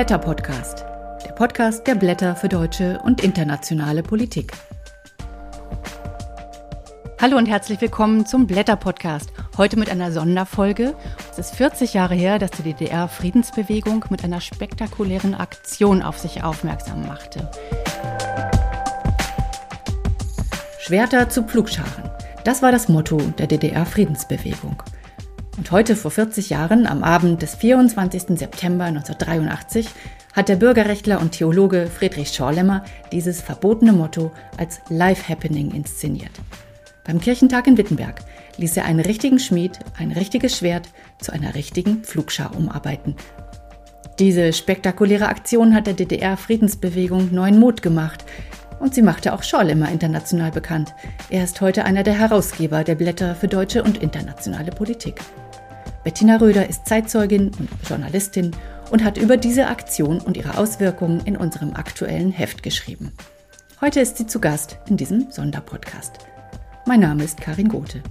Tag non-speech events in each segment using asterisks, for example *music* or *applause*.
Blätter Podcast, der Podcast der Blätter für deutsche und internationale Politik. Hallo und herzlich willkommen zum Blätter Podcast. Heute mit einer Sonderfolge. Es ist 40 Jahre her, dass die DDR-Friedensbewegung mit einer spektakulären Aktion auf sich aufmerksam machte. Schwerter zu Pflugscharen. Das war das Motto der DDR-Friedensbewegung. Und heute vor 40 Jahren, am Abend des 24. September 1983, hat der Bürgerrechtler und Theologe Friedrich Schorlemmer dieses verbotene Motto als Life Happening inszeniert. Beim Kirchentag in Wittenberg ließ er einen richtigen Schmied ein richtiges Schwert zu einer richtigen Pflugschar umarbeiten. Diese spektakuläre Aktion hat der DDR-Friedensbewegung neuen Mut gemacht, und sie machte auch Scholl immer international bekannt. Er ist heute einer der Herausgeber der Blätter für deutsche und internationale Politik. Bettina Röder ist Zeitzeugin und Journalistin und hat über diese Aktion und ihre Auswirkungen in unserem aktuellen Heft geschrieben. Heute ist sie zu Gast in diesem Sonderpodcast. Mein Name ist Karin Gothe.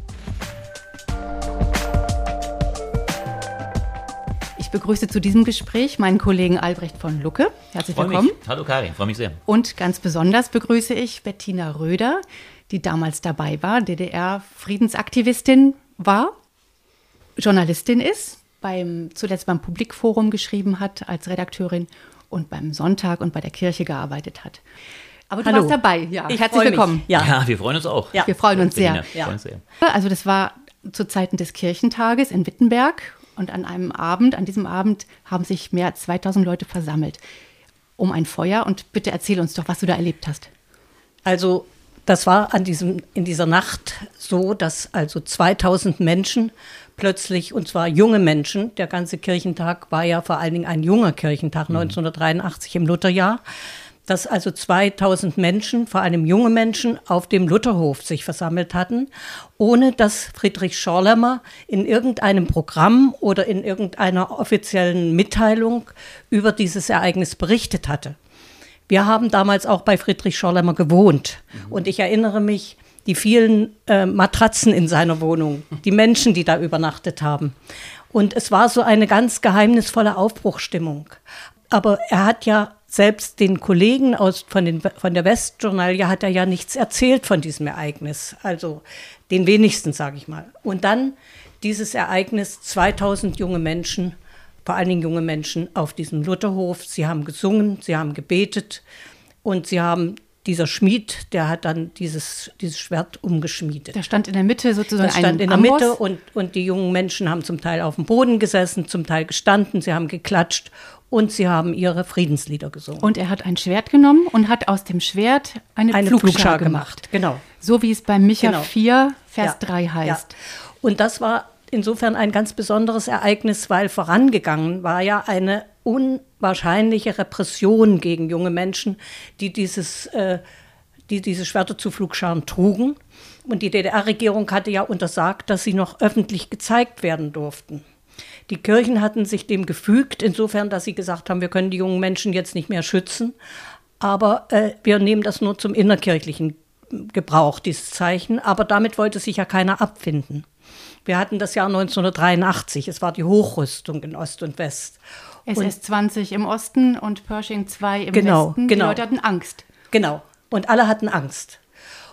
Ich begrüße zu diesem Gespräch meinen Kollegen Albrecht von Lucke. Herzlich freu willkommen. Mich. Hallo Karin, freue mich sehr. Und ganz besonders begrüße ich Bettina Röder, die damals dabei war, DDR-Friedensaktivistin war, Journalistin ist, beim, zuletzt beim Publikforum geschrieben hat als Redakteurin und beim Sonntag und bei der Kirche gearbeitet hat. Aber du Hallo. warst dabei, ja. Ich Herzlich willkommen. Ja. Ja, wir freuen uns auch. Ja. Wir freuen uns sehr. Wir freuen uns sehr. Also das war zu Zeiten des Kirchentages in Wittenberg und an einem Abend, an diesem Abend haben sich mehr als 2000 Leute versammelt um ein Feuer und bitte erzähl uns doch, was du da erlebt hast. Also das war an diesem, in dieser Nacht so, dass also 2000 Menschen plötzlich, und zwar junge Menschen, der ganze Kirchentag war ja vor allen Dingen ein junger Kirchentag, 1983 im Lutherjahr, dass also 2000 Menschen, vor allem junge Menschen, auf dem Lutherhof sich versammelt hatten, ohne dass Friedrich Schorlemmer in irgendeinem Programm oder in irgendeiner offiziellen Mitteilung über dieses Ereignis berichtet hatte. Wir haben damals auch bei Friedrich Schorlemmer gewohnt. Und ich erinnere mich, die vielen äh, Matratzen in seiner Wohnung, die Menschen, die da übernachtet haben. Und es war so eine ganz geheimnisvolle Aufbruchstimmung. Aber er hat ja selbst den Kollegen aus, von, den, von der Westjournalie hat er ja nichts erzählt von diesem Ereignis. Also den wenigsten, sage ich mal. Und dann dieses Ereignis, 2000 junge Menschen, vor allen Dingen junge Menschen auf diesem Lutherhof. Sie haben gesungen, sie haben gebetet und sie haben, dieser Schmied, der hat dann dieses, dieses Schwert umgeschmiedet. Da stand in der Mitte sozusagen Das stand in der Amboss. Mitte und, und die jungen Menschen haben zum Teil auf dem Boden gesessen, zum Teil gestanden, sie haben geklatscht und sie haben ihre Friedenslieder gesungen. Und er hat ein Schwert genommen und hat aus dem Schwert eine, eine Pflugschar, Pflugschar gemacht. gemacht. Genau. So wie es bei Micha Genau. 4, Vers Ja, 3 heißt. Ja. Und das war insofern ein ganz besonderes Ereignis, weil vorangegangen war ja eine unwahrscheinliche Repression gegen junge Menschen, die dieses, äh, die diese Schwerter zu Flugscharen trugen. Und die DDR-Regierung hatte ja untersagt, dass sie noch öffentlich gezeigt werden durften. Die Kirchen hatten sich dem gefügt, insofern, dass sie gesagt haben, wir können die jungen Menschen jetzt nicht mehr schützen, aber äh, wir nehmen das nur zum innerkirchlichen Gebrauch, dieses Zeichen. Aber damit wollte sich ja keiner abfinden. Wir hatten das Jahr 1983, es war die Hochrüstung in Ost und West. Und, SS-20 im Osten und Pershing 2 im Genau, Westen. genau. Die Leute hatten Angst. genau, und alle hatten Angst.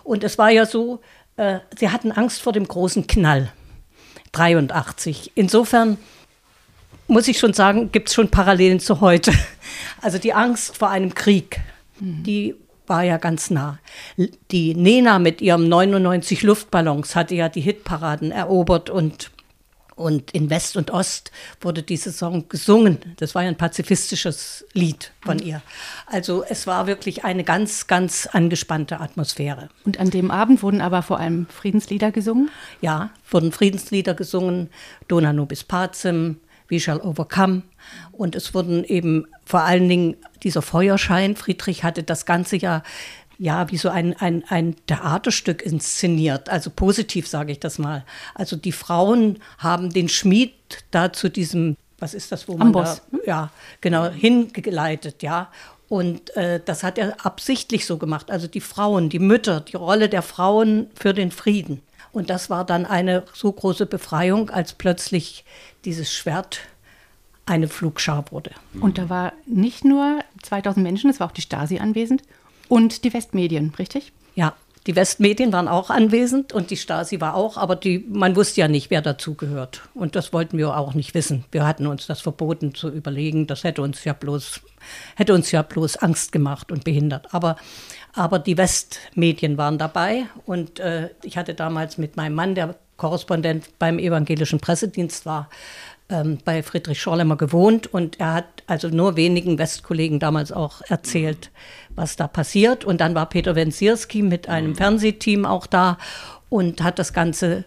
Und es war ja so, äh, sie hatten Angst vor dem großen Knall, 83. Insofern muss ich schon sagen, gibt es schon Parallelen zu heute. *laughs* Also die Angst vor einem Krieg, die war ja ganz nah. Die Nena mit ihrem 99 Luftballons hatte ja die Hitparaden erobert und, und in West und Ost wurde diese Song gesungen. Das war ja ein pazifistisches Lied von ihr. Also es war wirklich eine ganz, ganz angespannte Atmosphäre. Und an dem Abend wurden aber vor allem Friedenslieder gesungen. Ja, wurden Friedenslieder gesungen, Dona nobis pacem, We shall overcome. Und es wurden eben vor allen Dingen dieser Feuerschein. Friedrich hatte das ganze ja, ja, wie so ein, ein, ein Theaterstück inszeniert. Also positiv sage ich das mal. Also die Frauen haben den Schmied da zu diesem, was ist das, wo man Amboss. da, ja, genau, hingeleitet, ja. Und äh, das hat er absichtlich so gemacht. Also die Frauen, die Mütter, die Rolle der Frauen für den Frieden. Und das war dann eine so große Befreiung, als plötzlich dieses Schwert eine Flugschar wurde. Und da war nicht nur 2000 Menschen, es war auch die Stasi anwesend und die Westmedien, richtig? Ja, die Westmedien waren auch anwesend und die Stasi war auch, aber die, man wusste ja nicht, wer dazugehört. Und das wollten wir auch nicht wissen. Wir hatten uns das verboten zu überlegen. Das hätte uns ja bloß, hätte uns ja bloß Angst gemacht und behindert. Aber, aber die Westmedien waren dabei und äh, ich hatte damals mit meinem Mann, der Korrespondent beim evangelischen Pressedienst war, ähm, bei Friedrich Schorlemmer gewohnt und er hat also nur wenigen Westkollegen damals auch erzählt, was da passiert. Und dann war Peter Wenzierski mit einem Fernsehteam auch da und hat das Ganze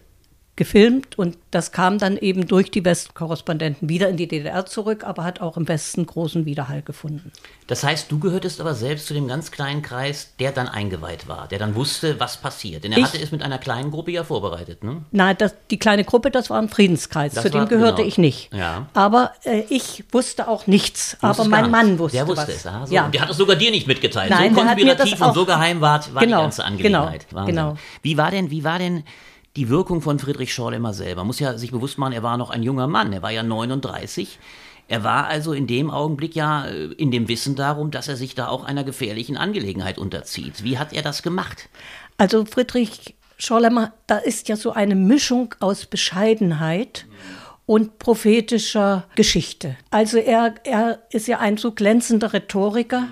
gefilmt und das kam dann eben durch die Westkorrespondenten wieder in die DDR zurück, aber hat auch im Westen großen Widerhall gefunden. Das heißt, du gehörtest aber selbst zu dem ganz kleinen Kreis, der dann eingeweiht war, der dann wusste, was passiert. Denn er ich, hatte es mit einer kleinen Gruppe ja vorbereitet, ne? Nein, das, die kleine Gruppe, das war ein Friedenskreis, das zu war, dem gehörte genau. ich nicht. Ja. Aber äh, ich wusste auch nichts, aber mein Mann wusste Der wusste was. es, ah, so. ja. Und der hat es sogar dir nicht mitgeteilt. Nein, so konspirativ und so geheim war, war genau, die ganze Angelegenheit. Genau, genau. Wie war denn, wie war denn die Wirkung von Friedrich Schorlemmer selber. Man muss ja sich bewusst machen, er war noch ein junger Mann, er war ja 39. Er war also in dem Augenblick ja äh, in dem Wissen darum, dass er sich da auch einer gefährlichen Angelegenheit unterzieht. Wie hat er das gemacht? Also Friedrich Schorlemmer, da ist ja so eine Mischung aus Bescheidenheit und prophetischer Geschichte. Also er, er ist ja ein so glänzender Rhetoriker.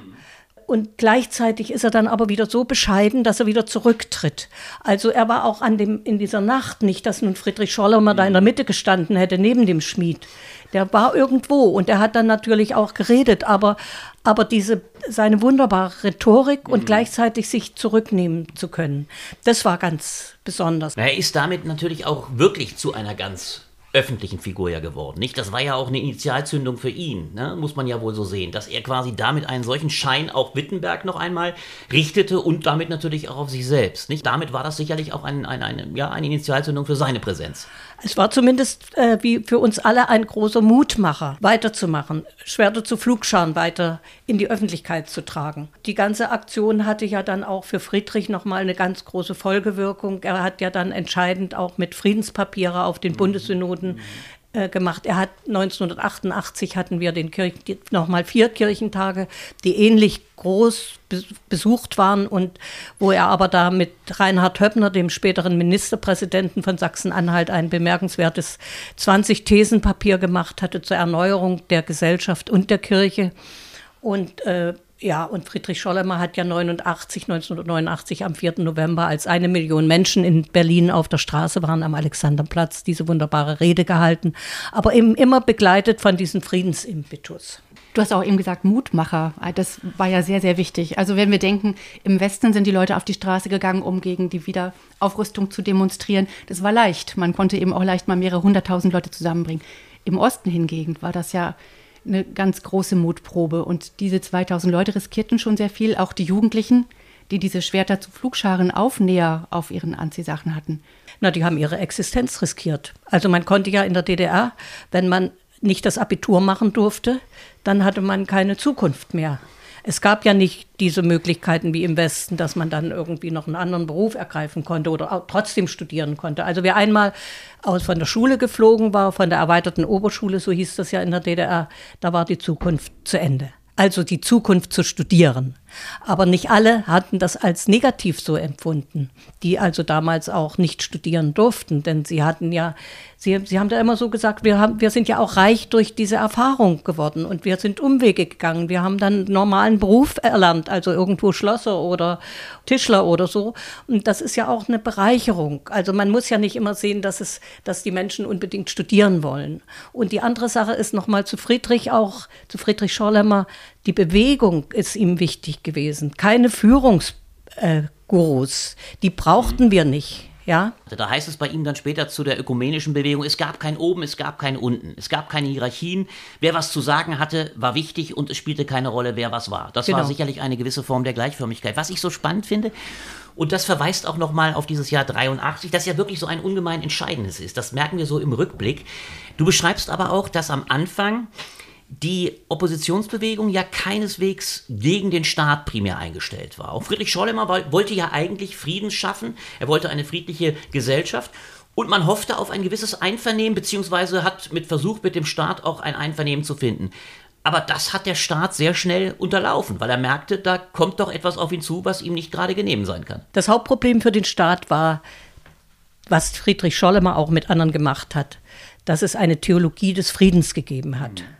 Und gleichzeitig ist er dann aber wieder so bescheiden, dass er wieder zurücktritt. Also er war auch an dem, in dieser Nacht nicht, dass nun Friedrich Schollemer da in der Mitte gestanden hätte, neben dem Schmied. Der war irgendwo und er hat dann natürlich auch geredet, aber, aber diese, seine wunderbare Rhetorik und mhm. gleichzeitig sich zurücknehmen zu können, das war ganz besonders. Er ist damit natürlich auch wirklich zu einer ganz öffentlichen Figur ja geworden. Nicht? Das war ja auch eine Initialzündung für ihn, ne? muss man ja wohl so sehen, dass er quasi damit einen solchen Schein auf Wittenberg noch einmal richtete und damit natürlich auch auf sich selbst. Nicht? Damit war das sicherlich auch ein, ein, eine, ja, eine Initialzündung für seine Präsenz. Es war zumindest äh, wie für uns alle ein großer Mutmacher, weiterzumachen, Schwerter zu Flugscharen weiter in die Öffentlichkeit zu tragen. Die ganze Aktion hatte ja dann auch für Friedrich nochmal eine ganz große Folgewirkung. Er hat ja dann entscheidend auch mit Friedenspapiere auf den Bundessynoden äh, gemacht. Er hat 1988 hatten wir den Kirch, nochmal vier Kirchentage, die ähnlich groß besucht waren und wo er aber da mit Reinhard Höppner, dem späteren Ministerpräsidenten von Sachsen-Anhalt, ein bemerkenswertes 20-Thesen-Papier gemacht hatte zur Erneuerung der Gesellschaft und der Kirche. Und äh, ja, und Friedrich Schollemer hat ja 89, 1989 am 4. November, als eine Million Menschen in Berlin auf der Straße waren am Alexanderplatz, diese wunderbare Rede gehalten, aber eben immer begleitet von diesem Friedensimpetus. Du hast auch eben gesagt, Mutmacher. Das war ja sehr, sehr wichtig. Also wenn wir denken, im Westen sind die Leute auf die Straße gegangen, um gegen die Wiederaufrüstung zu demonstrieren. Das war leicht. Man konnte eben auch leicht mal mehrere hunderttausend Leute zusammenbringen. Im Osten hingegen war das ja eine ganz große Mutprobe. Und diese 2000 Leute riskierten schon sehr viel, auch die Jugendlichen, die diese Schwerter zu Flugscharen Aufnäher auf ihren Anziehsachen hatten. Na, die haben ihre Existenz riskiert. Also man konnte ja in der DDR, wenn man nicht das Abitur machen durfte, dann hatte man keine Zukunft mehr. Es gab ja nicht diese Möglichkeiten wie im Westen, dass man dann irgendwie noch einen anderen Beruf ergreifen konnte oder trotzdem studieren konnte. Also wer einmal aus von der Schule geflogen war, von der erweiterten Oberschule, so hieß das ja in der DDR, da war die Zukunft zu Ende. Also die Zukunft zu studieren. Aber nicht alle hatten das als negativ so empfunden, die also damals auch nicht studieren durften, denn sie hatten ja, sie, sie haben da immer so gesagt, wir, haben, wir sind ja auch reich durch diese Erfahrung geworden und wir sind Umwege gegangen. Wir haben dann normalen Beruf erlernt, also irgendwo Schlosser oder Tischler oder so. Und das ist ja auch eine Bereicherung. Also man muss ja nicht immer sehen, dass es, dass die Menschen unbedingt studieren wollen. Und die andere Sache ist nochmal zu Friedrich auch, zu Friedrich Schorlemmer, die Bewegung ist ihm wichtig gewesen. Keine Führungsgurus. Äh, die brauchten wir nicht. Ja. Da heißt es bei ihm dann später zu der ökumenischen Bewegung, es gab kein Oben, es gab kein Unten. Es gab keine Hierarchien. Wer was zu sagen hatte, war wichtig und es spielte keine Rolle, wer was war. Das genau. war sicherlich eine gewisse Form der Gleichförmigkeit. Was ich so spannend finde, und das verweist auch nochmal auf dieses Jahr 83, das ja wirklich so ein ungemein entscheidendes ist. Das merken wir so im Rückblick. Du beschreibst aber auch, dass am Anfang die Oppositionsbewegung ja keineswegs gegen den Staat primär eingestellt war. Auch Friedrich Schollemer wollte ja eigentlich Frieden schaffen, er wollte eine friedliche Gesellschaft Und man hoffte auf ein gewisses Einvernehmen, beziehungsweise hat mit Versuch mit dem Staat auch ein Einvernehmen zu finden. Aber das hat der Staat sehr schnell unterlaufen, weil er merkte, da kommt doch etwas auf ihn zu, was ihm nicht gerade genehm sein kann. Das Hauptproblem für den Staat war, was Friedrich Schollemer auch mit anderen gemacht hat, dass es eine Theologie des Friedens gegeben hat. Mhm.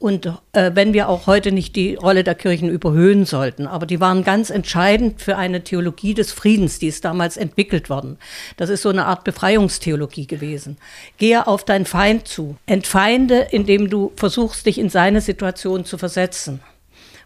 Und äh, wenn wir auch heute nicht die Rolle der Kirchen überhöhen sollten, aber die waren ganz entscheidend für eine Theologie des Friedens, die ist damals entwickelt worden. Das ist so eine Art Befreiungstheologie gewesen. Gehe auf deinen Feind zu, entfeinde, indem du versuchst, dich in seine Situation zu versetzen.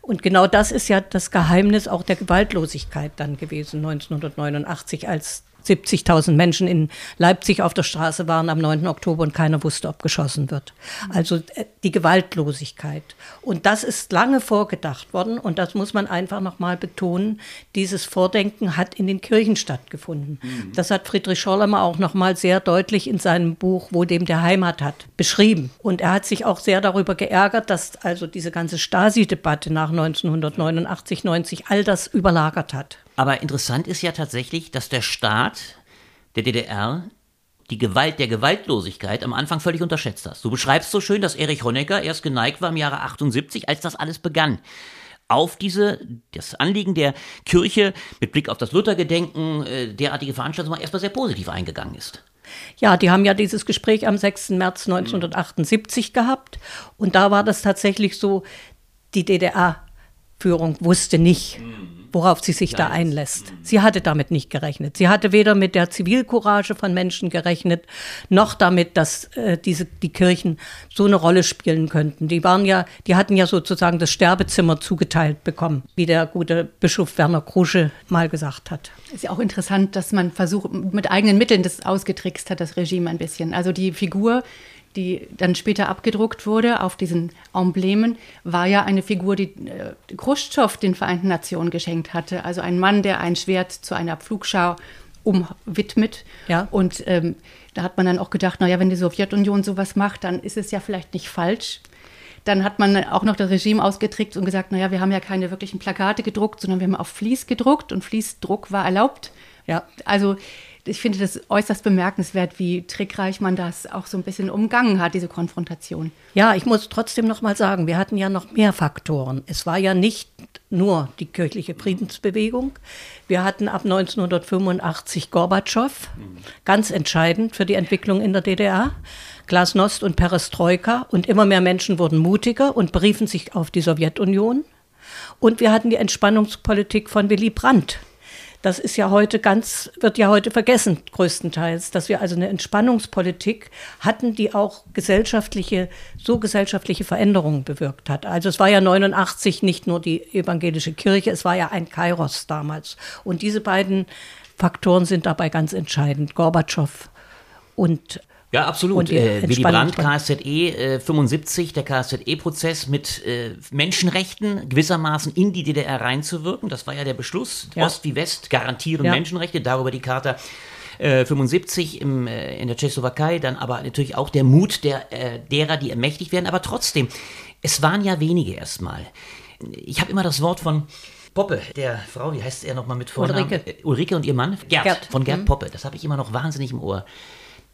Und genau das ist ja das Geheimnis auch der Gewaltlosigkeit dann gewesen, 1989, als 70.000 Menschen in Leipzig auf der Straße waren am 9. Oktober und keiner wusste, ob geschossen wird. Also äh, die Gewaltlosigkeit. Und das ist lange vorgedacht worden und das muss man einfach nochmal betonen. Dieses Vordenken hat in den Kirchen stattgefunden. Mhm. Das hat Friedrich Schorlemmer auch nochmal sehr deutlich in seinem Buch Wo dem der Heimat hat beschrieben. Und er hat sich auch sehr darüber geärgert, dass also diese ganze Stasi-Debatte nach 1989, 90 all das überlagert hat. Aber interessant ist ja tatsächlich, dass der Staat der DDR die Gewalt der Gewaltlosigkeit am Anfang völlig unterschätzt hat. Du beschreibst so schön, dass Erich Honecker erst geneigt war im Jahre 78, als das alles begann auf diese, das Anliegen der Kirche mit Blick auf das Luthergedenken, äh, derartige Veranstaltungen erstmal sehr positiv eingegangen ist. Ja, die haben ja dieses Gespräch am 6. März 1978 mhm. gehabt und da war das tatsächlich so, die DDR-Führung wusste nicht, mhm worauf sie sich da einlässt. Sie hatte damit nicht gerechnet. Sie hatte weder mit der Zivilcourage von Menschen gerechnet, noch damit, dass äh, diese, die Kirchen so eine Rolle spielen könnten. Die waren ja, die hatten ja sozusagen das Sterbezimmer zugeteilt bekommen, wie der gute Bischof Werner Krusche mal gesagt hat. Ist ja auch interessant, dass man versucht, mit eigenen Mitteln das ausgetrickst hat, das Regime ein bisschen. Also die Figur die dann später abgedruckt wurde auf diesen Emblemen, war ja eine Figur, die äh, Khrushchev den Vereinten Nationen geschenkt hatte. Also ein Mann, der ein Schwert zu einer Pflugschau umwidmet. Ja. Und ähm, da hat man dann auch gedacht, naja, wenn die Sowjetunion sowas macht, dann ist es ja vielleicht nicht falsch. Dann hat man auch noch das Regime ausgetrickt und gesagt, naja, wir haben ja keine wirklichen Plakate gedruckt, sondern wir haben auf Fließ gedruckt und Fließdruck war erlaubt. Ja. Also ich finde das äußerst bemerkenswert, wie trickreich man das auch so ein bisschen umgangen hat, diese Konfrontation. Ja, ich muss trotzdem noch mal sagen, wir hatten ja noch mehr Faktoren. Es war ja nicht nur die kirchliche Friedensbewegung. Wir hatten ab 1985 Gorbatschow, ganz entscheidend für die Entwicklung in der DDR. Glasnost und Perestroika und immer mehr Menschen wurden mutiger und beriefen sich auf die Sowjetunion. Und wir hatten die Entspannungspolitik von Willy Brandt, das ist ja heute ganz, wird ja heute vergessen, größtenteils, dass wir also eine Entspannungspolitik hatten, die auch gesellschaftliche, so gesellschaftliche Veränderungen bewirkt hat. Also es war ja 89 nicht nur die evangelische Kirche, es war ja ein Kairos damals. Und diese beiden Faktoren sind dabei ganz entscheidend. Gorbatschow und ja, absolut. Äh, Willy Brandt, KSZE äh, 75, der KSZE-Prozess mit äh, Menschenrechten gewissermaßen in die DDR reinzuwirken. Das war ja der Beschluss. Ja. Ost wie West garantieren ja. Menschenrechte, darüber die Charta. 75 äh, im, äh, in der Tschechoslowakei, dann aber natürlich auch der Mut der, äh, derer, die ermächtigt werden. Aber trotzdem, es waren ja wenige erstmal. Ich habe immer das Wort von Poppe, der Frau, wie heißt er nochmal mit Vornamen? Ulrike. Ulrike und ihr Mann? Gerd, Gerd. von Gerd mhm. Poppe. Das habe ich immer noch wahnsinnig im Ohr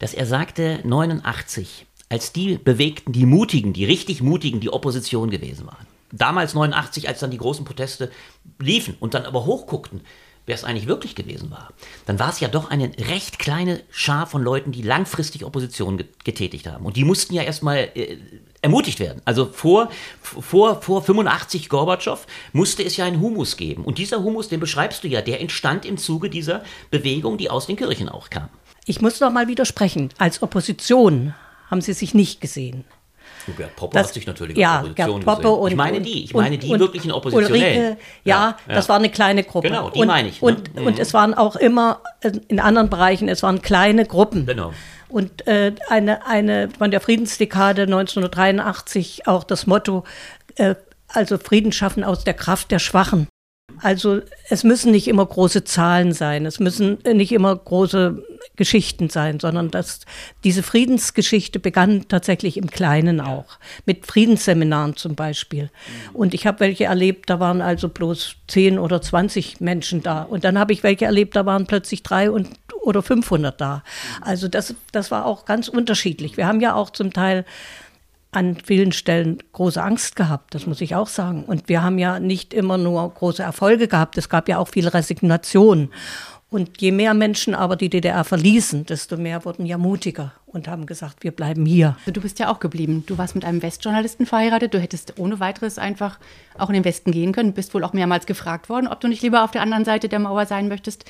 dass er sagte, 89, als die Bewegten, die Mutigen, die richtig Mutigen, die Opposition gewesen waren. Damals 89, als dann die großen Proteste liefen und dann aber hochguckten, wer es eigentlich wirklich gewesen war, dann war es ja doch eine recht kleine Schar von Leuten, die langfristig Opposition getätigt haben. Und die mussten ja erstmal äh, ermutigt werden. Also vor, vor, vor 85 Gorbatschow musste es ja einen Humus geben. Und dieser Humus, den beschreibst du ja, der entstand im Zuge dieser Bewegung, die aus den Kirchen auch kam. Ich muss noch mal widersprechen. Als Opposition haben sie sich nicht gesehen. Gerd Poppe das, hat sich natürlich ja, Opposition Gerd Poppe und, Ich meine die, ich meine die und, wirklichen Oppositionellen. Ulrike, ja, ja, das war eine kleine Gruppe. Genau, die und, meine ich. Ne? Und, mhm. und es waren auch immer in anderen Bereichen, es waren kleine Gruppen. Genau. Und äh, eine, eine von der Friedensdekade 1983 auch das Motto, äh, also Frieden schaffen aus der Kraft der Schwachen. Also es müssen nicht immer große Zahlen sein, es müssen nicht immer große Geschichten sein, sondern dass diese Friedensgeschichte begann tatsächlich im Kleinen auch, mit Friedensseminaren zum Beispiel. Und ich habe welche erlebt, da waren also bloß 10 oder 20 Menschen da. Und dann habe ich welche erlebt, da waren plötzlich drei und oder 500 da. Also das, das war auch ganz unterschiedlich. Wir haben ja auch zum Teil an vielen Stellen große Angst gehabt, das muss ich auch sagen. Und wir haben ja nicht immer nur große Erfolge gehabt, es gab ja auch viel Resignation. Und je mehr Menschen aber die DDR verließen, desto mehr wurden ja mutiger und haben gesagt, wir bleiben hier. Du bist ja auch geblieben. Du warst mit einem Westjournalisten verheiratet. Du hättest ohne weiteres einfach auch in den Westen gehen können. Du bist wohl auch mehrmals gefragt worden, ob du nicht lieber auf der anderen Seite der Mauer sein möchtest.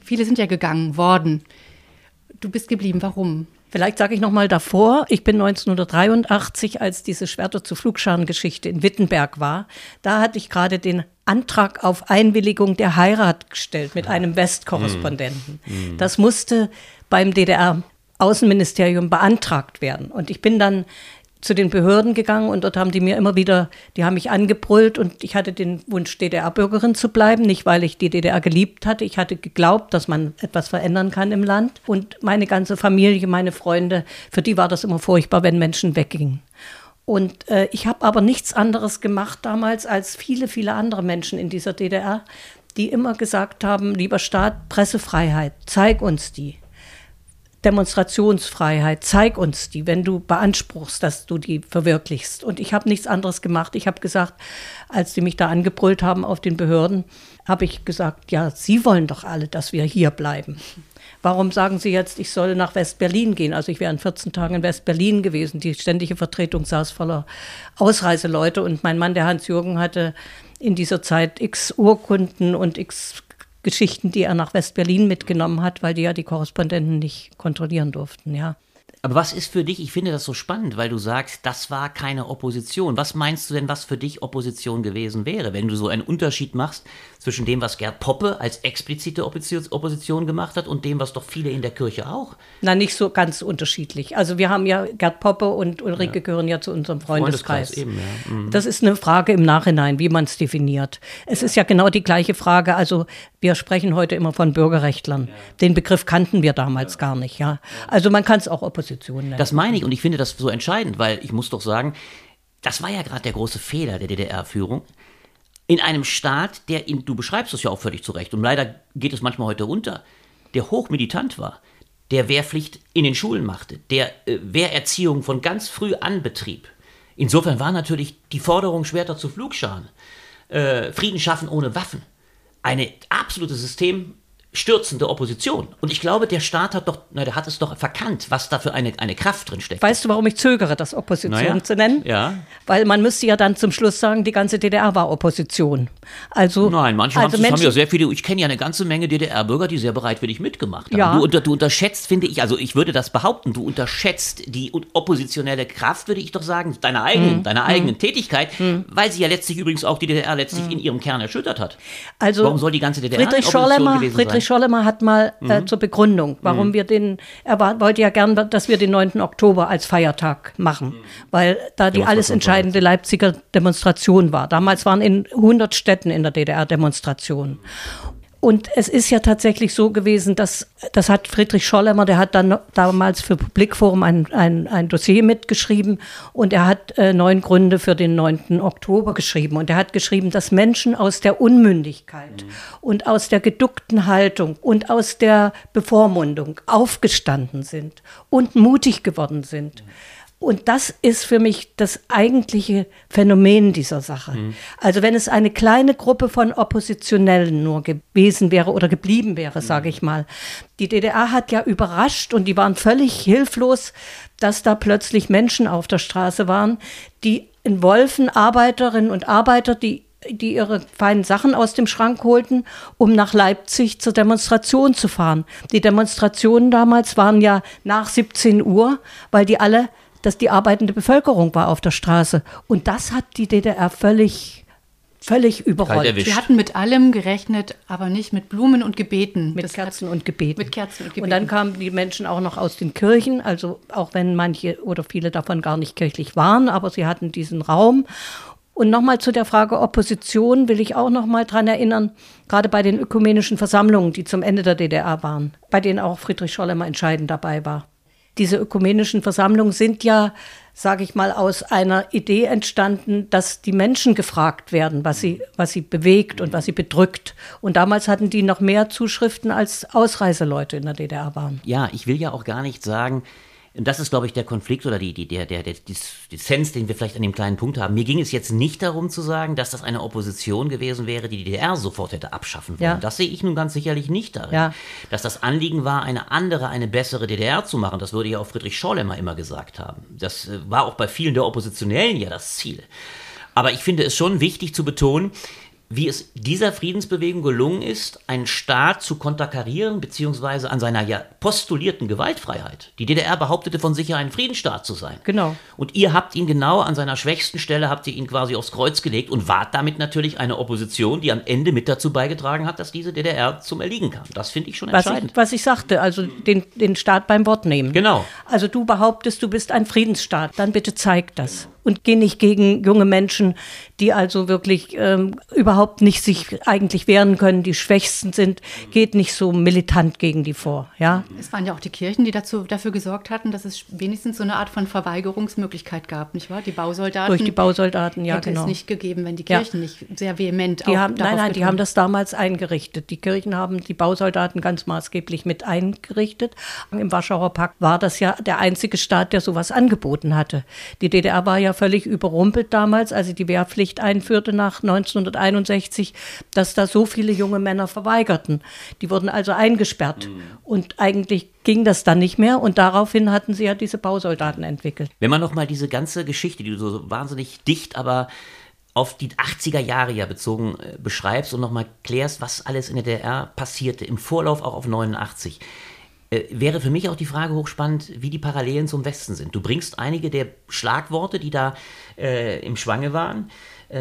Viele sind ja gegangen worden. Du bist geblieben. Warum? Vielleicht sage ich noch mal davor, ich bin 1983, als diese Schwerter zu Flugscharen-Geschichte in Wittenberg war, da hatte ich gerade den Antrag auf Einwilligung der Heirat gestellt mit einem Westkorrespondenten. Mhm. Das musste beim DDR-Außenministerium beantragt werden. Und ich bin dann zu den Behörden gegangen und dort haben die mir immer wieder, die haben mich angebrüllt und ich hatte den Wunsch, DDR-Bürgerin zu bleiben, nicht weil ich die DDR geliebt hatte. Ich hatte geglaubt, dass man etwas verändern kann im Land. Und meine ganze Familie, meine Freunde, für die war das immer furchtbar, wenn Menschen weggingen. Und äh, ich habe aber nichts anderes gemacht damals als viele, viele andere Menschen in dieser DDR, die immer gesagt haben, lieber Staat, Pressefreiheit, zeig uns die. Demonstrationsfreiheit, zeig uns die, wenn du beanspruchst, dass du die verwirklichst. Und ich habe nichts anderes gemacht. Ich habe gesagt, als die mich da angebrüllt haben auf den Behörden, habe ich gesagt, ja, Sie wollen doch alle, dass wir hier bleiben. Warum sagen Sie jetzt, ich soll nach West-Berlin gehen? Also ich wäre in 14 Tagen in West-Berlin gewesen. Die ständige Vertretung saß voller Ausreiseleute und mein Mann, der Hans-Jürgen, hatte in dieser Zeit x Urkunden und x Geschichten, die er nach West-Berlin mitgenommen hat, weil die ja die Korrespondenten nicht kontrollieren durften, ja. Aber was ist für dich, ich finde das so spannend, weil du sagst, das war keine Opposition. Was meinst du denn, was für dich Opposition gewesen wäre, wenn du so einen Unterschied machst zwischen dem, was Gerd Poppe als explizite Opposition gemacht hat und dem, was doch viele in der Kirche auch? Na, nicht so ganz unterschiedlich. Also wir haben ja, Gerd Poppe und Ulrike ja. gehören ja zu unserem Freundeskreis. Freundeskreis eben, ja. mhm. Das ist eine Frage im Nachhinein, wie man es definiert. Es ja. ist ja genau die gleiche Frage. Also wir sprechen heute immer von Bürgerrechtlern. Den Begriff kannten wir damals gar nicht, ja. Also man kann es auch Opposition Nennen. Das meine ich und ich finde das so entscheidend, weil ich muss doch sagen, das war ja gerade der große Fehler der DDR-Führung. In einem Staat, der, in, du beschreibst es ja auch völlig zu Recht, und leider geht es manchmal heute unter, der hochmilitant war, der Wehrpflicht in den Schulen machte, der äh, Wehrerziehung von ganz früh an betrieb. Insofern war natürlich die Forderung Schwerter zu Flugscharen, äh, Frieden schaffen ohne Waffen, eine absolute System, stürzende Opposition. Und ich glaube, der Staat hat doch, na, der hat es doch verkannt, was da für eine, eine Kraft drin steckt. Weißt du, warum ich zögere, das Opposition naja, zu nennen? Ja. Weil man müsste ja dann zum Schluss sagen, die ganze DDR war Opposition. Also, Nein, manche also haben, haben ja sehr viele, ich kenne ja eine ganze Menge DDR-Bürger, die sehr bereitwillig mitgemacht haben. Ja. Du, du unterschätzt, finde ich, also ich würde das behaupten, du unterschätzt die oppositionelle Kraft, würde ich doch sagen, deiner eigenen, hm. deiner eigenen hm. Tätigkeit, hm. weil sie ja letztlich übrigens auch die DDR letztlich hm. in ihrem Kern erschüttert hat. Also, warum soll die ganze DDR Friedrich Schorlemmer, Friedrich Friedrich Schollemer hat mal äh, mhm. zur Begründung, warum mhm. wir den, er war, wollte ja gern, dass wir den 9. Oktober als Feiertag machen, mhm. weil da die alles entscheidende Leipziger Demonstration war. Damals waren in 100 Städten in der DDR Demonstrationen. Und es ist ja tatsächlich so gewesen, dass, das hat Friedrich Schollemer, der hat dann damals für Publikforum ein, ein, ein Dossier mitgeschrieben und er hat äh, neun Gründe für den 9. Oktober geschrieben. Und er hat geschrieben, dass Menschen aus der Unmündigkeit mhm. und aus der geduckten Haltung und aus der Bevormundung aufgestanden sind und mutig geworden sind. Mhm und das ist für mich das eigentliche Phänomen dieser Sache. Mhm. Also wenn es eine kleine Gruppe von Oppositionellen nur gewesen wäre oder geblieben wäre, mhm. sage ich mal. Die DDR hat ja überrascht und die waren völlig hilflos, dass da plötzlich Menschen auf der Straße waren, die in Wolfen Arbeiterinnen und Arbeiter, die die ihre feinen Sachen aus dem Schrank holten, um nach Leipzig zur Demonstration zu fahren. Die Demonstrationen damals waren ja nach 17 Uhr, weil die alle dass die arbeitende Bevölkerung war auf der Straße. Und das hat die DDR völlig, völlig überrollt. Sie hatten mit allem gerechnet, aber nicht mit Blumen und Gebeten. Mit das Kerzen und Gebeten. Mit Kerzen und Gebeten. Und dann kamen die Menschen auch noch aus den Kirchen, also auch wenn manche oder viele davon gar nicht kirchlich waren, aber sie hatten diesen Raum. Und nochmal zu der Frage Opposition will ich auch nochmal dran erinnern, gerade bei den ökumenischen Versammlungen, die zum Ende der DDR waren, bei denen auch Friedrich Schollemer entscheidend dabei war diese ökumenischen Versammlungen sind ja sage ich mal, aus einer Idee entstanden, dass die Menschen gefragt werden, was sie, was sie bewegt und was sie bedrückt. Und damals hatten die noch mehr Zuschriften als Ausreiseleute in der DDR waren. Ja, ich will ja auch gar nicht sagen, und das ist, glaube ich, der Konflikt oder die, die, der, der, der Dissens, den wir vielleicht an dem kleinen Punkt haben. Mir ging es jetzt nicht darum zu sagen, dass das eine Opposition gewesen wäre, die die DDR sofort hätte abschaffen wollen. Ja. Das sehe ich nun ganz sicherlich nicht darin. Ja. Dass das Anliegen war, eine andere, eine bessere DDR zu machen, das würde ja auch Friedrich Schorlemmer immer gesagt haben. Das äh, war auch bei vielen der Oppositionellen ja das Ziel. Aber ich finde es schon wichtig zu betonen, wie es dieser Friedensbewegung gelungen ist, einen Staat zu konterkarieren, beziehungsweise an seiner ja postulierten Gewaltfreiheit. Die DDR behauptete von sich ja ein Friedensstaat zu sein. Genau. Und ihr habt ihn genau an seiner schwächsten Stelle, habt ihr ihn quasi aufs Kreuz gelegt und wart damit natürlich eine Opposition, die am Ende mit dazu beigetragen hat, dass diese DDR zum Erliegen kam. Das finde ich schon entscheidend. Was ich, was ich sagte, also den, den Staat beim Wort nehmen. Genau. Also du behauptest, du bist ein Friedensstaat, dann bitte zeig das und geh nicht gegen junge Menschen, die also wirklich ähm, überhaupt nicht sich eigentlich wehren können, die Schwächsten sind, geht nicht so militant gegen die vor. Ja? Es waren ja auch die Kirchen, die dazu, dafür gesorgt hatten, dass es wenigstens so eine Art von Verweigerungsmöglichkeit gab, nicht wahr? Die Bausoldaten. Durch die Bausoldaten, ja, hätte genau. es nicht gegeben, wenn die Kirchen ja. nicht sehr vehement die haben, Nein, nein, die haben das damals eingerichtet. Die Kirchen haben die Bausoldaten ganz maßgeblich mit eingerichtet. Im Warschauer Pakt war das ja der einzige Staat, der sowas angeboten hatte. Die DDR war ja völlig überrumpelt damals, als sie die Wehrpflicht einführte nach 1961, dass da so viele junge Männer verweigerten. Die wurden also eingesperrt. Mhm. Und eigentlich ging das dann nicht mehr und daraufhin hatten sie ja diese Bausoldaten entwickelt. Wenn man nochmal diese ganze Geschichte, die du so wahnsinnig dicht, aber auf die 80er Jahre ja bezogen äh, beschreibst und nochmal klärst, was alles in der DDR passierte, im Vorlauf auch auf 89. Äh, wäre für mich auch die Frage hochspannend, wie die Parallelen zum Westen sind. Du bringst einige der Schlagworte, die da äh, im Schwange waren,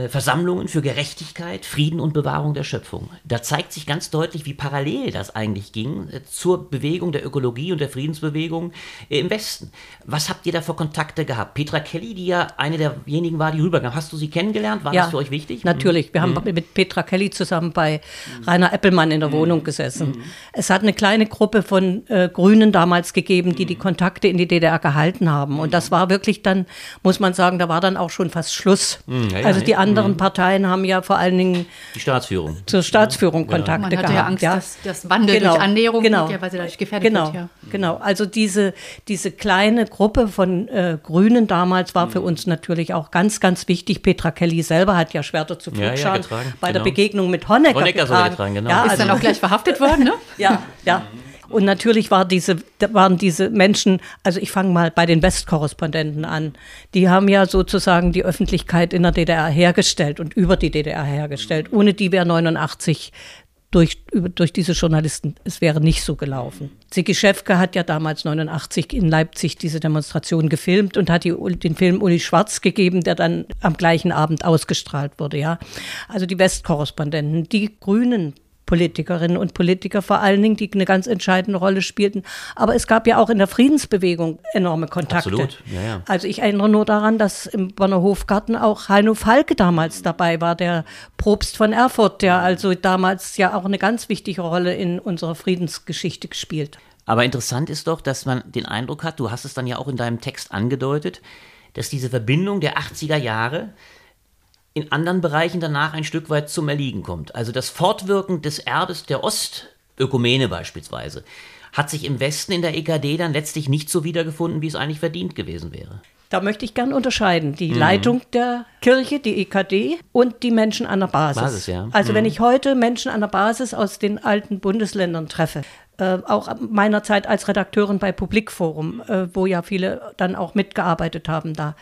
Versammlungen für Gerechtigkeit, Frieden und Bewahrung der Schöpfung. Da zeigt sich ganz deutlich, wie parallel das eigentlich ging äh, zur Bewegung der Ökologie und der Friedensbewegung äh, im Westen. Was habt ihr da für Kontakte gehabt? Petra Kelly, die ja eine derjenigen war, die rüberkam. Hast du sie kennengelernt? War ja, das für euch wichtig? Natürlich. Wir mhm. haben mit Petra Kelly zusammen bei Rainer Eppelmann in der mhm. Wohnung gesessen. Mhm. Es hat eine kleine Gruppe von äh, Grünen damals gegeben, die die Kontakte in die DDR gehalten haben. Und das war wirklich dann, muss man sagen, da war dann auch schon fast Schluss. Ja, also die anderen mhm. Parteien haben ja vor allen Dingen die Staatsführung. zur Staatsführung ja. Kontakte Man hatte gehabt. ja Angst, ja. dass das Wandel genau. durch Annäherung genau. möglicherweise dadurch gefährdet genau. wird. Ja. Genau, also diese, diese kleine Gruppe von äh, Grünen damals war mhm. für uns natürlich auch ganz, ganz wichtig. Petra Kelly selber hat ja Schwerter zu Flugscharen ja, bei genau. der Begegnung mit Honecker, Honecker getragen. getragen genau. ja, Ist also, dann auch gleich verhaftet worden, ne? *laughs* ja, ja. Und natürlich war diese, waren diese Menschen, also ich fange mal bei den Westkorrespondenten an, die haben ja sozusagen die Öffentlichkeit in der DDR hergestellt und über die DDR hergestellt. Ohne die wäre 89 durch, durch diese Journalisten, es wäre nicht so gelaufen. Sigi Schäfke hat ja damals 89 in Leipzig diese Demonstration gefilmt und hat die, den Film Uli Schwarz gegeben, der dann am gleichen Abend ausgestrahlt wurde, ja. Also die Westkorrespondenten, die Grünen Politikerinnen und Politiker vor allen Dingen, die eine ganz entscheidende Rolle spielten. Aber es gab ja auch in der Friedensbewegung enorme Kontakte. Absolut, ja, ja. Also ich erinnere nur daran, dass im Bonner Hofgarten auch Heino Falke damals dabei war, der Propst von Erfurt, der also damals ja auch eine ganz wichtige Rolle in unserer Friedensgeschichte gespielt. Aber interessant ist doch, dass man den Eindruck hat, du hast es dann ja auch in deinem Text angedeutet, dass diese Verbindung der 80er Jahre in anderen Bereichen danach ein Stück weit zum Erliegen kommt. Also das Fortwirken des Erbes der Ostökumene beispielsweise hat sich im Westen in der EKD dann letztlich nicht so wiedergefunden, wie es eigentlich verdient gewesen wäre. Da möchte ich gern unterscheiden. Die mhm. Leitung der Kirche, die EKD und die Menschen an der Basis. Basis ja. Also mhm. wenn ich heute Menschen an der Basis aus den alten Bundesländern treffe, äh, auch meiner Zeit als Redakteurin bei Publikforum, äh, wo ja viele dann auch mitgearbeitet haben da.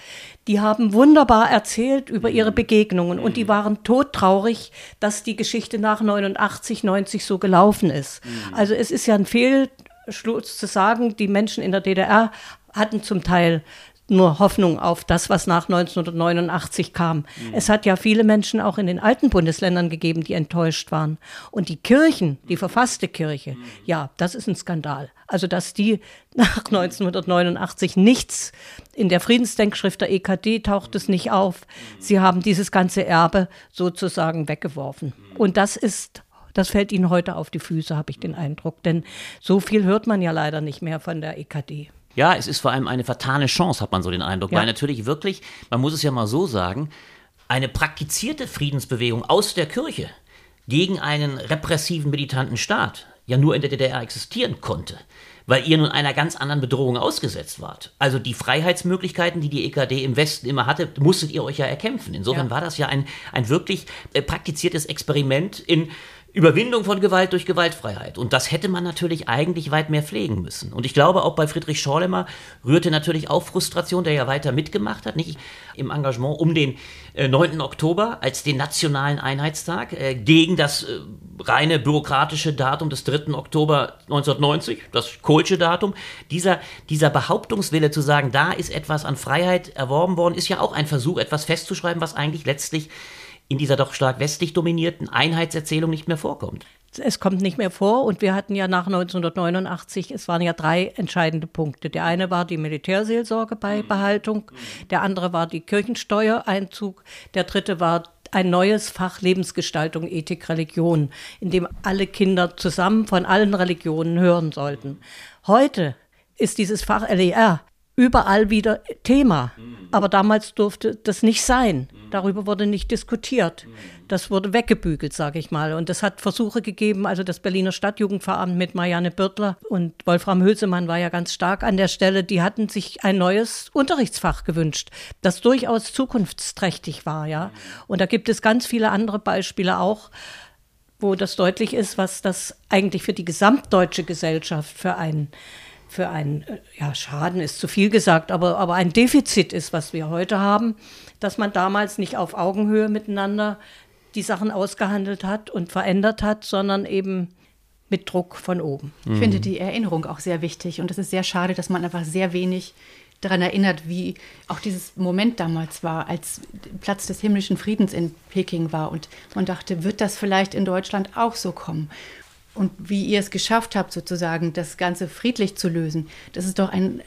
Die haben wunderbar erzählt über ihre Begegnungen und die waren todtraurig, dass die Geschichte nach 89, 90 so gelaufen ist. Also es ist ja ein Fehlschluss zu sagen, die Menschen in der DDR hatten zum Teil nur Hoffnung auf das, was nach 1989 kam. Mhm. Es hat ja viele Menschen auch in den alten Bundesländern gegeben, die enttäuscht waren. Und die Kirchen, die verfasste Kirche, mhm. ja, das ist ein Skandal. Also, dass die *laughs* nach 1989 nichts in der Friedensdenkschrift der EKD taucht es nicht auf. Mhm. Sie haben dieses ganze Erbe sozusagen weggeworfen. Mhm. Und das ist das fällt ihnen heute auf die Füße, habe ich den Eindruck. Denn so viel hört man ja leider nicht mehr von der EKD. Ja, es ist vor allem eine fatale Chance, hat man so den Eindruck. Ja. Weil natürlich wirklich, man muss es ja mal so sagen, eine praktizierte Friedensbewegung aus der Kirche gegen einen repressiven militanten Staat ja nur in der DDR existieren konnte weil ihr nun einer ganz anderen Bedrohung ausgesetzt wart. Also die Freiheitsmöglichkeiten, die die EKD im Westen immer hatte, musstet ihr euch ja erkämpfen. Insofern ja. war das ja ein, ein wirklich äh, praktiziertes Experiment in Überwindung von Gewalt durch Gewaltfreiheit. Und das hätte man natürlich eigentlich weit mehr pflegen müssen. Und ich glaube, auch bei Friedrich Schorlemmer rührte natürlich auch Frustration, der ja weiter mitgemacht hat, nicht im Engagement um den äh, 9. Oktober als den nationalen Einheitstag äh, gegen das äh, reine bürokratische Datum des 3. Oktober 1990, das Kohlsche Datum. Dieser, dieser Behauptungswille zu sagen, da ist etwas an Freiheit erworben worden, ist ja auch ein Versuch, etwas festzuschreiben, was eigentlich letztlich in dieser doch stark westlich dominierten Einheitserzählung nicht mehr vorkommt. Es kommt nicht mehr vor und wir hatten ja nach 1989, es waren ja drei entscheidende Punkte. Der eine war die Militärseelsorge bei Behaltung, der andere war die Kirchensteuereinzug, der dritte war ein neues Fach Lebensgestaltung, Ethik, Religion, in dem alle Kinder zusammen von allen Religionen hören sollten. Heute ist dieses Fach LER überall wieder Thema. Aber damals durfte das nicht sein. Darüber wurde nicht diskutiert. Das wurde weggebügelt, sage ich mal. Und es hat Versuche gegeben, also das Berliner Stadtjugendveramt mit Marianne Birtler und Wolfram Hülsemann war ja ganz stark an der Stelle. Die hatten sich ein neues Unterrichtsfach gewünscht, das durchaus zukunftsträchtig war, ja. Und da gibt es ganz viele andere Beispiele auch wo das deutlich ist, was das eigentlich für die gesamtdeutsche Gesellschaft für ein für ein, äh, ja, Schaden ist zu viel gesagt, aber, aber ein Defizit ist, was wir heute haben, dass man damals nicht auf Augenhöhe miteinander die Sachen ausgehandelt hat und verändert hat, sondern eben mit Druck von oben. Ich finde mhm. die Erinnerung auch sehr wichtig und es ist sehr schade, dass man einfach sehr wenig daran erinnert, wie auch dieses Moment damals war, als Platz des himmlischen Friedens in Peking war und man dachte, wird das vielleicht in Deutschland auch so kommen? Und wie ihr es geschafft habt, sozusagen das Ganze friedlich zu lösen, das ist doch ein,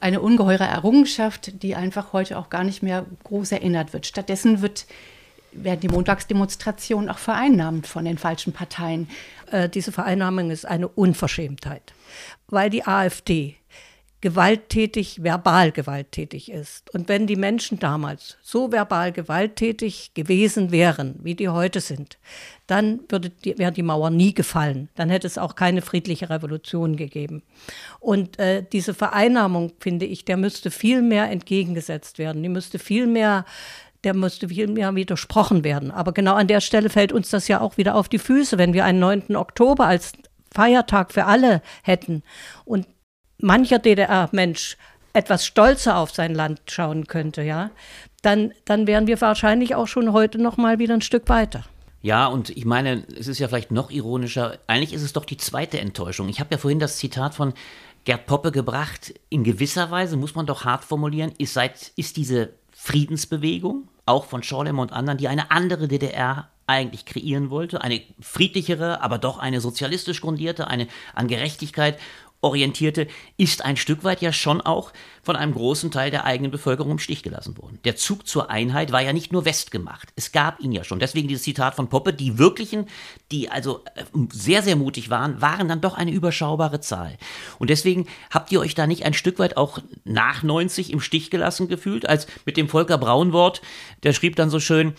eine ungeheure Errungenschaft, die einfach heute auch gar nicht mehr groß erinnert wird. Stattdessen wird, werden die Montagsdemonstrationen auch vereinnahmt von den falschen Parteien. Äh, diese Vereinnahmung ist eine Unverschämtheit, weil die AfD gewalttätig, verbal gewalttätig ist. Und wenn die Menschen damals so verbal gewalttätig gewesen wären, wie die heute sind, dann würde die, wäre die Mauer nie gefallen. Dann hätte es auch keine friedliche Revolution gegeben. Und äh, diese Vereinnahmung, finde ich, der müsste viel mehr entgegengesetzt werden. Die müsste viel mehr der müsste viel mehr widersprochen werden. Aber genau an der Stelle fällt uns das ja auch wieder auf die Füße, wenn wir einen 9. Oktober als Feiertag für alle hätten und mancher DDR-Mensch etwas stolzer auf sein Land schauen könnte, ja, dann, dann wären wir wahrscheinlich auch schon heute noch mal wieder ein Stück weiter. Ja, und ich meine, es ist ja vielleicht noch ironischer. Eigentlich ist es doch die zweite Enttäuschung. Ich habe ja vorhin das Zitat von Gerd Poppe gebracht. In gewisser Weise muss man doch hart formulieren, ist, seit, ist diese Friedensbewegung, auch von Schorlem und anderen, die eine andere DDR eigentlich kreieren wollte, eine friedlichere, aber doch eine sozialistisch grundierte, eine an Gerechtigkeit orientierte, ist ein Stück weit ja schon auch von einem großen Teil der eigenen Bevölkerung im Stich gelassen worden. Der Zug zur Einheit war ja nicht nur westgemacht. Es gab ihn ja schon. Deswegen dieses Zitat von Poppe, die wirklichen, die also äh, sehr, sehr mutig waren, waren dann doch eine überschaubare Zahl. Und deswegen habt ihr euch da nicht ein Stück weit auch nach 90 im Stich gelassen gefühlt, als mit dem Volker Braunwort, der schrieb dann so schön,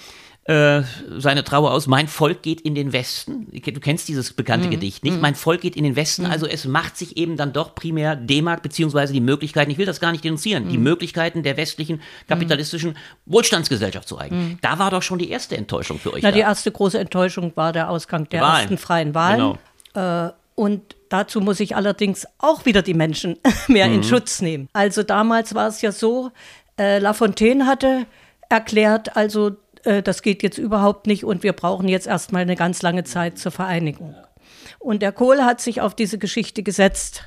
äh, seine Trauer aus. Mein Volk geht in den Westen. Du kennst dieses bekannte mhm. Gedicht nicht? Mhm. Mein Volk geht in den Westen. Mhm. Also es macht sich eben dann doch primär D-Mark beziehungsweise die Möglichkeiten, ich will das gar nicht denunzieren, die mhm. Möglichkeiten der westlichen kapitalistischen Wohlstandsgesellschaft zu eigen. Mhm. Da war doch schon die erste Enttäuschung für euch. Na, da. die erste große Enttäuschung war der Ausgang der Wahlen. ersten freien Wahlen. Genau. Äh, und dazu muss ich allerdings auch wieder die Menschen *laughs* mehr in Schutz nehmen. Also damals war es ja so, äh, Lafontaine hatte erklärt, also äh, das geht jetzt überhaupt nicht und wir brauchen jetzt erstmal eine ganz lange Zeit zur Vereinigung. Und der Kohl hat sich auf diese Geschichte gesetzt.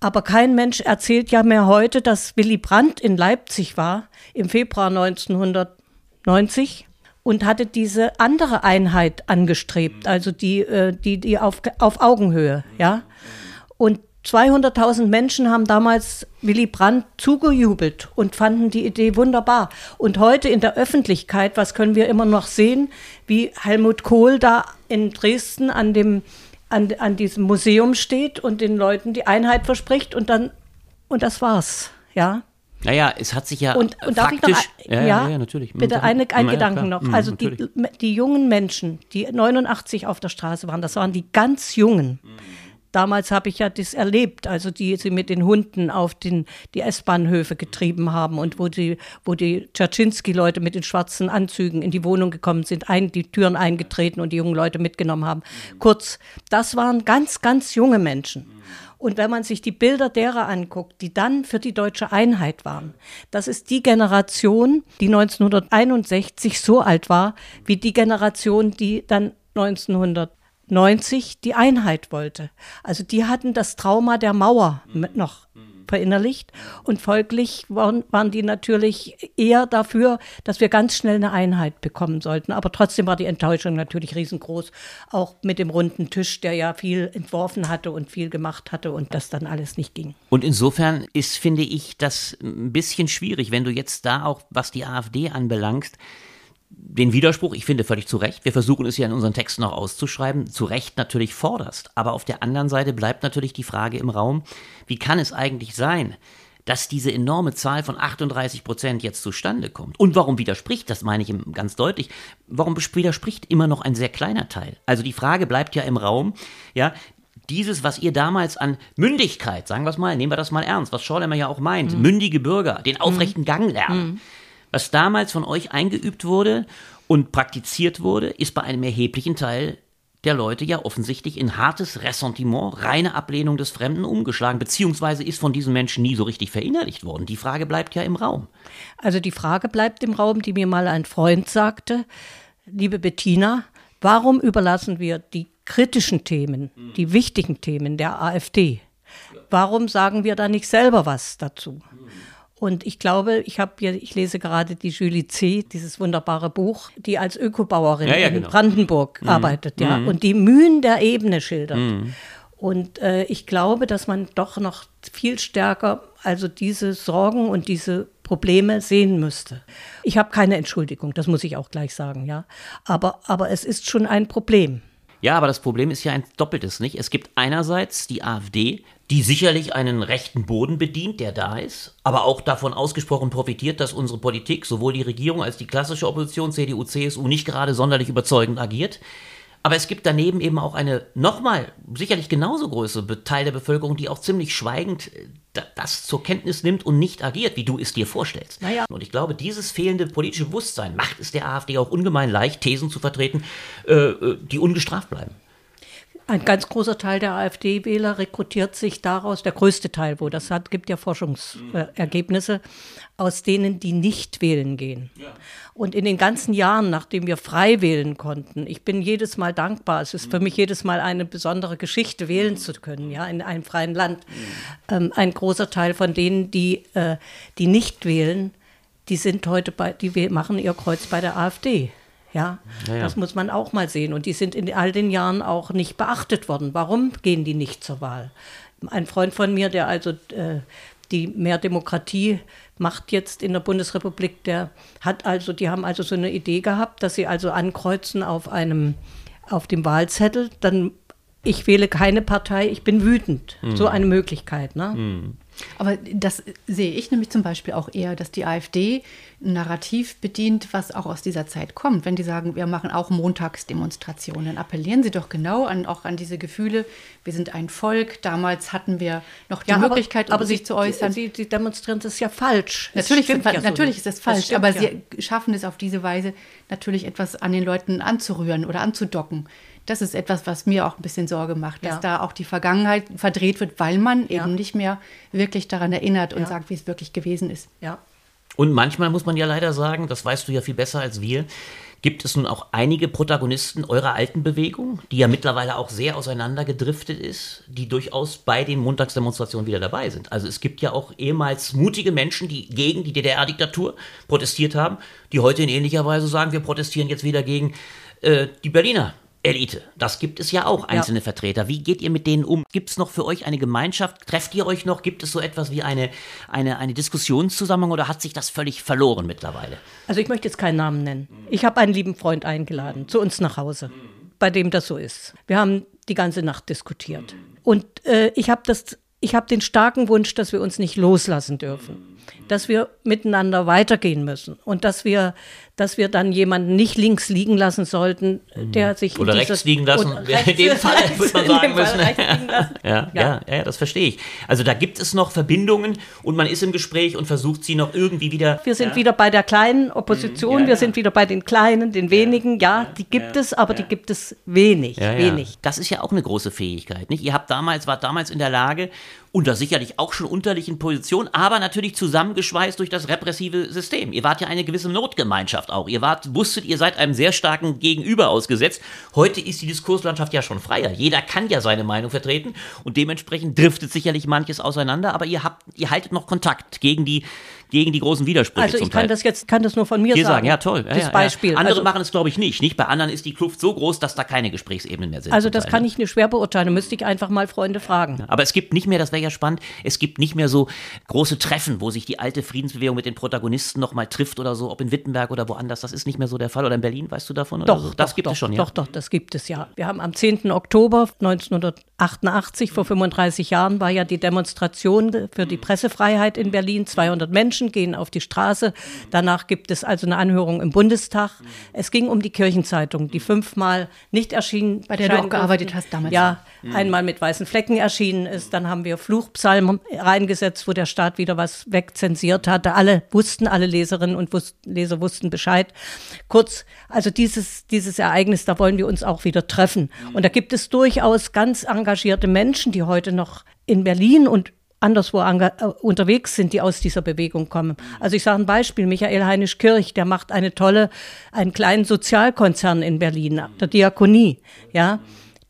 Aber kein Mensch erzählt ja mehr heute, dass Willy Brandt in Leipzig war im Februar 1990 und hatte diese andere Einheit angestrebt, also die, äh, die, die auf, auf Augenhöhe, ja. Und 200.000 Menschen haben damals Willy Brandt zugejubelt und fanden die Idee wunderbar. Und heute in der Öffentlichkeit, was können wir immer noch sehen, wie Helmut Kohl da in Dresden an, dem, an, an diesem Museum steht und den Leuten die Einheit verspricht und dann Und das war's, ja. Naja, es hat sich ja und, und faktisch... Noch, ja, ja, ja, natürlich. Bitte eine, ein ja, Gedanken noch. Mhm, also die, die jungen Menschen, die 89 auf der Straße waren, das waren die ganz Jungen. Mhm. Damals habe ich ja das erlebt, also die sie mit den Hunden auf den, die S-Bahnhöfe getrieben haben und wo die, wo die Czerczynski-Leute mit den schwarzen Anzügen in die Wohnung gekommen sind, ein, die Türen eingetreten und die jungen Leute mitgenommen haben. Kurz, das waren ganz, ganz junge Menschen. Und wenn man sich die Bilder derer anguckt, die dann für die deutsche Einheit waren, das ist die Generation, die 1961 so alt war, wie die Generation, die dann 1900 90 die Einheit wollte. Also die hatten das Trauma der Mauer mit noch verinnerlicht und folglich waren, waren die natürlich eher dafür, dass wir ganz schnell eine Einheit bekommen sollten. Aber trotzdem war die Enttäuschung natürlich riesengroß, auch mit dem runden Tisch, der ja viel entworfen hatte und viel gemacht hatte und das dann alles nicht ging. Und insofern ist, finde ich, das ein bisschen schwierig, wenn du jetzt da auch, was die AfD anbelangst, den Widerspruch, ich finde völlig zu Recht, wir versuchen es ja in unseren Texten noch auszuschreiben, zu Recht natürlich forderst. Aber auf der anderen Seite bleibt natürlich die Frage im Raum, wie kann es eigentlich sein, dass diese enorme Zahl von 38 Prozent jetzt zustande kommt. Und warum widerspricht, das meine ich ganz deutlich, warum widerspricht immer noch ein sehr kleiner Teil? Also die Frage bleibt ja im Raum, ja, dieses, was ihr damals an Mündigkeit, sagen wir es mal, nehmen wir das mal ernst, was Schorlemmer ja auch meint, mhm. mündige Bürger, den aufrechten mhm. Gang lernen. Mhm was damals von euch eingeübt wurde und praktiziert wurde, ist bei einem erheblichen Teil der Leute ja offensichtlich in hartes Ressentiment, reine Ablehnung des Fremden umgeschlagen, beziehungsweise ist von diesen Menschen nie so richtig verinnerlicht worden. Die Frage bleibt ja im Raum. Also die Frage bleibt im Raum, die mir mal ein Freund sagte, liebe Bettina, warum überlassen wir die kritischen Themen, die wichtigen Themen der AfD? Warum sagen wir da nicht selber was dazu? Und ich glaube, ich habe hier, ich lese gerade die Julie C., dieses wunderbare Buch, die als Ökobauerin ja, ja, in genau. Brandenburg mhm. arbeitet, ja, mhm. und die Mühen der Ebene schildert. Mhm. Und äh, ich glaube, dass man doch noch viel stärker also diese Sorgen und diese Probleme sehen müsste. Ich habe keine Entschuldigung, das muss ich auch gleich sagen, ja. Aber, aber es ist schon ein Problem. Ja, aber das Problem ist ja ein doppeltes, nicht? Es gibt einerseits die AfD, die sicherlich einen rechten Boden bedient, der da ist, aber auch davon ausgesprochen profitiert, dass unsere Politik, sowohl die Regierung als die klassische Opposition, CDU, CSU, nicht gerade sonderlich überzeugend agiert. Aber es gibt daneben eben auch eine nochmal sicherlich genauso große Teil der Bevölkerung, die auch ziemlich schweigend äh, das zur Kenntnis nimmt und nicht agiert, wie du es dir vorstellst. Naja. Und ich glaube, dieses fehlende politische Bewusstsein macht es der AfD auch ungemein leicht, Thesen zu vertreten, äh, äh die ungestraft bleiben. Ein ganz großer Teil der AfD-Wähler rekrutiert sich daraus, der größte Teil, wo das hat, gibt ja Forschungsergebnisse, aus denen, die nicht wählen gehen. Ja. Und in den ganzen Jahren, nachdem wir frei wählen konnten, ich bin jedes Mal dankbar. Es ist für mich jedes Mal eine besondere Geschichte, wählen zu können, ja, in einem freien Land. Ähm, ein großer Teil von denen, die, äh, die nicht wählen, die sind heute bei, die machen ihr Kreuz bei der AfD. Ja, ja, das muss man auch mal sehen. Und die sind in all den Jahren auch nicht beachtet worden. Warum gehen die nicht zur Wahl? Ein Freund von mir, der also äh, die mehr Demokratie macht jetzt in der Bundesrepublik, der hat also, die haben also so eine Idee gehabt, dass sie also ankreuzen auf einem, auf dem Wahlzettel, dann ich wähle keine Partei, ich bin wütend. Mhm. So eine Möglichkeit. Ne? Mhm. Aber das sehe ich nämlich zum Beispiel auch eher, dass die AfD ein Narrativ bedient, was auch aus dieser Zeit kommt. Wenn die sagen, wir machen auch Montagsdemonstrationen, appellieren sie doch genau an, auch an diese Gefühle, wir sind ein Volk, damals hatten wir noch die ja, Möglichkeit, aber, um sich zu äußern. Sie, sie demonstrieren das ist ja falsch. Natürlich, ja natürlich so ist das falsch, das aber ja. sie schaffen es auf diese Weise, natürlich etwas an den Leuten anzurühren oder anzudocken das ist etwas, was mir auch ein bisschen Sorge macht, dass ja. da auch die Vergangenheit verdreht wird, weil man ja. eben nicht mehr wirklich daran erinnert und ja. sagt, wie es wirklich gewesen ist. Ja. Und manchmal muss man ja leider sagen, das weißt du ja viel besser als wir, gibt es nun auch einige Protagonisten eurer alten Bewegung, die ja mittlerweile auch sehr auseinandergedriftet ist, die durchaus bei den Montagsdemonstrationen wieder dabei sind. Also es gibt ja auch ehemals mutige Menschen, die gegen die DDR-Diktatur protestiert haben, die heute in ähnlicher Weise sagen, wir protestieren jetzt wieder gegen äh, die Berliner Elite. Das gibt es ja auch, einzelne ja. Vertreter. Wie geht ihr mit denen um? Gibt es noch für euch eine Gemeinschaft? Trefft ihr euch noch? Gibt es so etwas wie eine, eine, eine Diskussionszusammenhang oder hat sich das völlig verloren mittlerweile? Also ich möchte jetzt keinen Namen nennen. Ich habe einen lieben Freund eingeladen zu uns nach Hause, bei dem das so ist. Wir haben die ganze Nacht diskutiert. Und äh, ich habe das ich habe den starken Wunsch, dass wir uns nicht loslassen dürfen dass wir miteinander weitergehen müssen und dass wir, dass wir dann jemanden nicht links liegen lassen sollten, der mhm. sich oder rechts liegen lassen. *laughs* in dem Fall würde man *laughs* sagen müssen. *laughs* ja, ja. Ja, ja, das verstehe ich. Also da gibt es noch Verbindungen und man ist im Gespräch und versucht sie noch irgendwie wieder. Wir sind ja. wieder bei der kleinen Opposition, mhm. wir sind wieder bei den kleinen, den wenigen. Ja, die gibt es, aber die gibt es wenig, wenig. Das ist ja auch eine große Fähigkeit, nicht? Ihr habt damals, wart damals in der Lage unter sicherlich auch schon unterlichen Positionen, aber natürlich zusammengeschweißt durch das repressive System. Ihr wart ja eine gewisse Notgemeinschaft auch. Ihr wart, wusstet, ihr seid einem sehr starken Gegenüber ausgesetzt. Heute ist die Diskurslandschaft ja schon freier. Jeder kann ja seine Meinung vertreten und dementsprechend driftet sicherlich manches auseinander, aber ihr habt, ihr haltet noch Kontakt gegen die gegen die großen Widersprüche. Also ich kann Teil. das jetzt kann das nur von mir Hier sagen. sagen. Ja, toll. Das ja, Beispiel. Ja. Andere also, machen es, glaube ich, nicht. Nicht bei anderen ist die Kluft so groß, dass da keine Gesprächsebenen mehr sind. Also das kann ich nicht schwer beurteilen. Müsste ich einfach mal Freunde fragen. Aber es gibt nicht mehr, das wäre ja spannend, es gibt nicht mehr so große Treffen, wo sich die alte Friedensbewegung mit den Protagonisten noch mal trifft oder so, ob in Wittenberg oder woanders. Das ist nicht mehr so der Fall. Oder in Berlin, weißt du davon? Doch, so? das doch, gibt doch, es schon, ja. Doch, doch, das gibt es ja. Wir haben am 10. Oktober 1988, vor 35 Jahren, war ja die Demonstration für die Pressefreiheit in Berlin. 200 Menschen gehen auf die Straße. Danach gibt es also eine Anhörung im Bundestag. Es ging um die Kirchenzeitung, die fünfmal nicht erschienen. Bei der du auch gearbeitet hast damals. Ja, mhm. einmal mit weißen Flecken erschienen ist. Dann haben wir Fluchpsalmen reingesetzt, wo der Staat wieder was wegzensiert hatte. Alle wussten, alle Leserinnen und Leser wussten Bescheid. Kurz, also dieses, dieses Ereignis, da wollen wir uns auch wieder treffen. Und da gibt es durchaus ganz engagierte Menschen, die heute noch in Berlin und anderswo äh, unterwegs sind, die aus dieser Bewegung kommen. Also ich sage ein Beispiel, Michael Heinisch Kirch, der macht eine tolle, einen kleinen Sozialkonzern in Berlin, der Diakonie, ja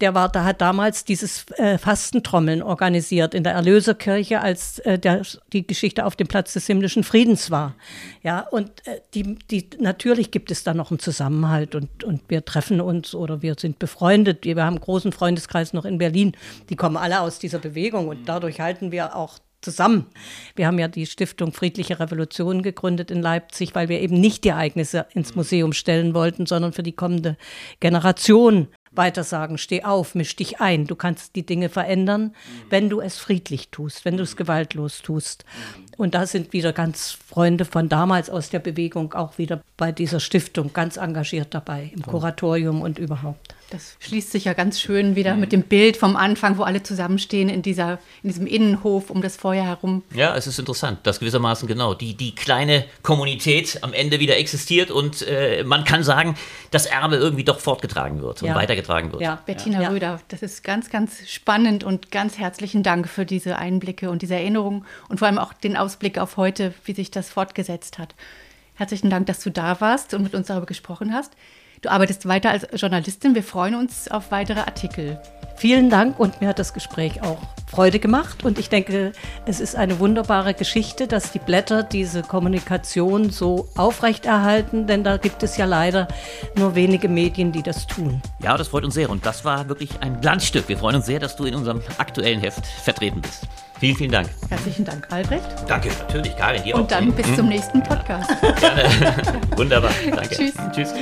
der war, da hat damals dieses äh, Fastentrommeln organisiert in der Erlöserkirche, als äh, der, die Geschichte auf dem Platz des himmlischen Friedens war. Ja, und äh, die, die, natürlich gibt es da noch einen Zusammenhalt und, und wir treffen uns oder wir sind befreundet. Wir haben einen großen Freundeskreis noch in Berlin. Die kommen alle aus dieser Bewegung und dadurch halten wir auch zusammen. Wir haben ja die Stiftung Friedliche Revolution gegründet in Leipzig, weil wir eben nicht die Ereignisse ins Museum stellen wollten, sondern für die kommende Generation weiter sagen, steh auf, misch dich ein. Du kannst die Dinge verändern, wenn du es friedlich tust, wenn du es gewaltlos tust. Und da sind wieder ganz Freunde von damals aus der Bewegung auch wieder bei dieser Stiftung ganz engagiert dabei, im Kuratorium und überhaupt. Das schließt sich ja ganz schön wieder mit dem Bild vom Anfang, wo alle zusammenstehen in, dieser, in diesem Innenhof um das Feuer herum. Ja, es ist interessant, dass gewissermaßen genau die, die kleine Kommunität am Ende wieder existiert und äh, man kann sagen, das Erbe irgendwie doch fortgetragen wird ja. und weitergetragen wird. Ja, Bettina ja. Röder, das ist ganz, ganz spannend und ganz herzlichen Dank für diese Einblicke und diese Erinnerungen und vor allem auch den Ausblick auf heute, wie sich das fortgesetzt hat. Herzlichen Dank, dass du da warst und mit uns darüber gesprochen hast. Du arbeitest weiter als Journalistin. Wir freuen uns auf weitere Artikel. Vielen Dank und mir hat das Gespräch auch Freude gemacht und ich denke, es ist eine wunderbare Geschichte, dass die Blätter diese Kommunikation so aufrechterhalten, denn da gibt es ja leider nur wenige Medien, die das tun. Ja, das freut uns sehr und das war wirklich ein Glanzstück. Wir freuen uns sehr, dass du in unserem aktuellen Heft vertreten bist. Vielen, vielen Dank. Herzlichen Dank, Albrecht. Danke, natürlich, Karin, dir Und auch. dann bis hm? zum nächsten Podcast. *laughs* Gerne. Wunderbar. Danke. Tschüss. Tschüss.